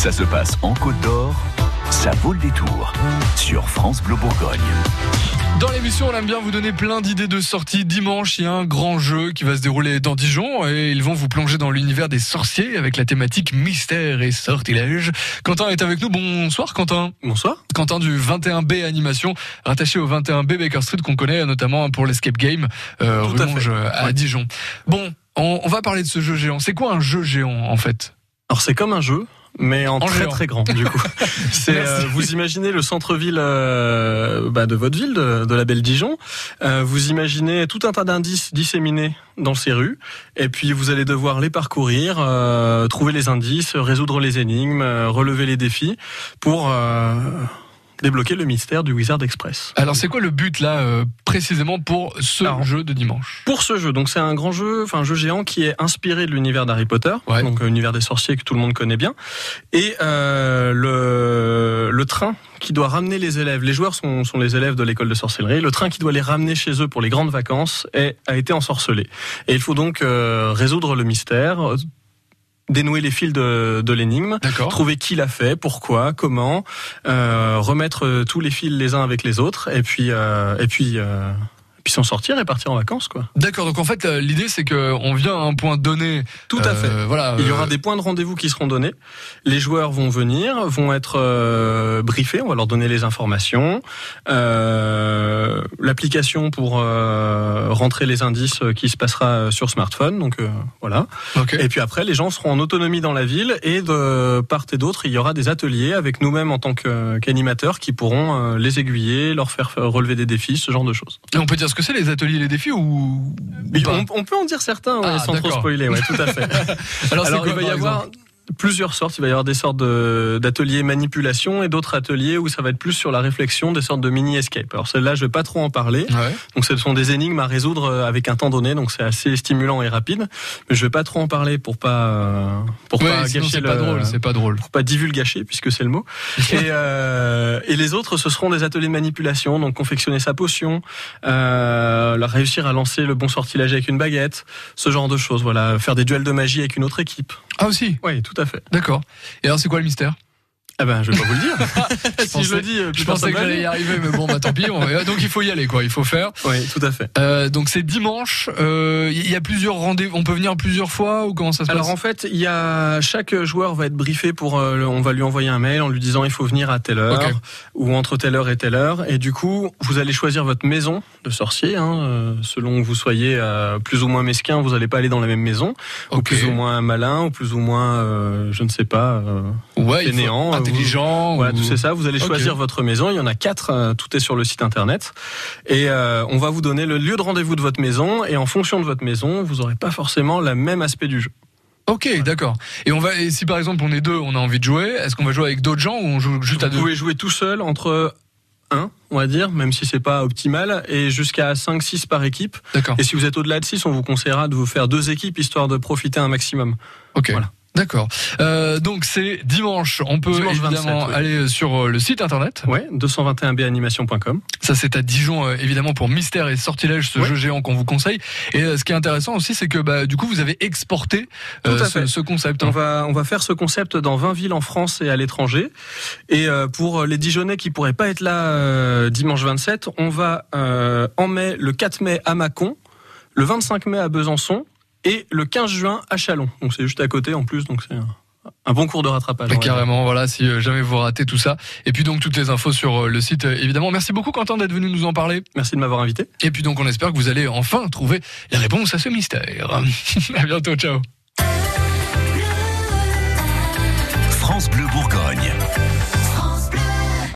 Ça se passe en Côte d'Or, ça vaut le détour sur France Bleu Bourgogne. Dans l'émission, on aime bien vous donner plein d'idées de sorties. Dimanche, il y a un grand jeu qui va se dérouler dans Dijon et ils vont vous plonger dans l'univers des sorciers avec la thématique mystère et sortilège. Quentin est avec nous. Bonsoir Quentin. Bonsoir. Quentin du 21B Animation, rattaché au 21B Baker Street qu'on connaît notamment pour l'Escape Game euh, Tout à fait. Monge, à Ouais. Dijon. Bon, on, on va parler de ce jeu géant. C'est quoi un jeu géant en fait? Alors c'est comme un jeu, mais en, En très géant. très grand du coup. C'est euh, vous imaginez le centre-ville euh, bah, de votre ville, de, de la belle Dijon. Euh, vous imaginez tout un tas d'indices disséminés dans ces rues, et puis vous allez devoir les parcourir, euh, trouver les indices, résoudre les énigmes, euh, relever les défis pour euh, débloquer le mystère du Wizard Express. Alors c'est quoi le but là euh, précisément pour ce Alors, jeu de dimanche? Pour ce jeu, donc c'est un grand jeu, enfin un jeu géant qui est inspiré de l'univers d'Harry Potter, Ouais. donc euh, l'univers des sorciers que tout le monde connaît bien, et euh, le, le train qui doit ramener les élèves. Les joueurs sont, sont les élèves de l'école de sorcellerie. Le train qui doit les ramener chez eux pour les grandes vacances est, a été ensorcelé. Et il faut donc euh, résoudre le mystère, euh, dénouer les fils de, de l'énigme. Trouver qui l'a fait, pourquoi, comment, euh, remettre euh, tous les fils les uns avec les autres, et puis euh, et puis euh, puis s'en sortir et partir en vacances quoi. D'accord. Donc en fait euh, l'idée c'est que on vient à un point donné. Tout à euh, fait. Voilà. Il y euh, aura des points de rendez-vous qui seront donnés. Les joueurs vont venir, vont être euh, briefés. On va leur donner les informations, euh, l'application pour euh, rentrer les indices euh, qui se passera sur smartphone. Donc euh, voilà. Et puis après, les gens seront en autonomie dans la ville et de part et d'autre, il y aura des ateliers avec nous-mêmes en tant qu'animateurs qui pourront euh, les aiguiller, leur faire faire relever des défis, ce genre de choses. Et on peut dire ce que c'est les ateliers et les défis ou, on, on peut en dire certains ouais, Ah, sans trop spoiler, ouais, tout à fait. Alors, c'est Alors, il va y avoir exemple plusieurs sortes. Il va y avoir des sortes de- d'ateliers manipulation et d'autres ateliers où ça va être plus sur la réflexion, des sortes de mini escape. Alors celle-là, je vais pas trop en parler. Ouais. Donc ce sont des énigmes à résoudre euh, avec un temps donné, donc c'est assez stimulant et rapide. Mais je vais pas trop en parler pour pas pour Ouais, pas gâcher le pas drôle. C'est pas drôle. pour pas divulgacher puisque c'est le mot. et, euh, et les autres, ce seront des ateliers de manipulation, donc confectionner sa potion, euh, réussir à lancer le bon sortilège avec une baguette, ce genre de choses. Voilà, faire des duels de magie avec une autre équipe. Ah aussi. Oui, tout à fait. D'accord. Et alors c'est quoi le mystère? Ah ben, je vais pas vous le dire. si je pensais- le dis, euh, Je pensais que j'allais y arriver, mais bon, bah tant pis. on- Donc il faut y aller, quoi. Il faut faire. Oui, tout à fait. Euh, donc c'est dimanche. euh, Il y a plusieurs rendez-vous. On peut venir plusieurs fois ou comment ça se Alors passe? en fait, il y a chaque joueur va être briefé pour, euh, le- on va lui envoyer un mail en lui disant il faut venir à telle heure ou entre telle heure et telle heure. Et du coup, vous allez choisir votre maison de sorcier. Hein, selon que vous soyez plus ou moins mesquin, vous n'allez pas aller dans la même maison. Ou plus ou moins malin, ou plus ou moins, je ne sais pas. Ouais, fainéant, intelligent. Voilà, ou- tout c'est ça. Vous allez choisir votre maison. Il y en a quatre. euh, tout est sur le site internet. Et euh, on va vous donner le lieu de rendez-vous de votre maison. Et en fonction de votre maison, vous n'aurez pas forcément le même aspect du jeu. Ok, d'accord. Et on va. Et si par exemple on est deux, on a envie de jouer. Est-ce qu'on va jouer avec d'autres gens ou on joue juste à Vous deux pouvez jouer tout seul entre 1, on va dire, même si c'est pas optimal, et jusqu'à 5, 6 par équipe. D'accord. Et si vous êtes au-delà de 6, on vous conseillera de vous faire deux équipes histoire de profiter un maximum. Ok. Voilà. D'accord. Euh, donc c'est dimanche. On peut Dimanche évidemment 27, oui. aller sur euh, le site internet. Ouais, 221banimation.com. Ça c'est à Dijon euh, évidemment pour Mystère et Sortilège, ce Ouais. jeu géant qu'on vous conseille. Et euh, ce qui est intéressant aussi, c'est que bah, du coup vous avez exporté euh, ce, concept. On hein. va, on va faire ce concept dans 20 villes en France et à l'étranger. Et euh, pour les Dijonais qui pourraient pas être là euh, dimanche 27, on va euh, en mai, le 4 mai à Mâcon, le 25 mai à Besançon et le 15 juin à Chalon. Donc c'est juste à côté en plus, donc c'est un bon cours de rattrapage. Carrément, voilà, si euh, jamais vous ratez tout ça. Et puis donc toutes les infos sur euh, le site, euh, évidemment. Merci beaucoup Quentin d'être venu nous en parler. Merci de m'avoir invité. Et puis donc on espère que vous allez enfin trouver les réponses à ce mystère. à bientôt, ciao. France Bleu Bourgogne.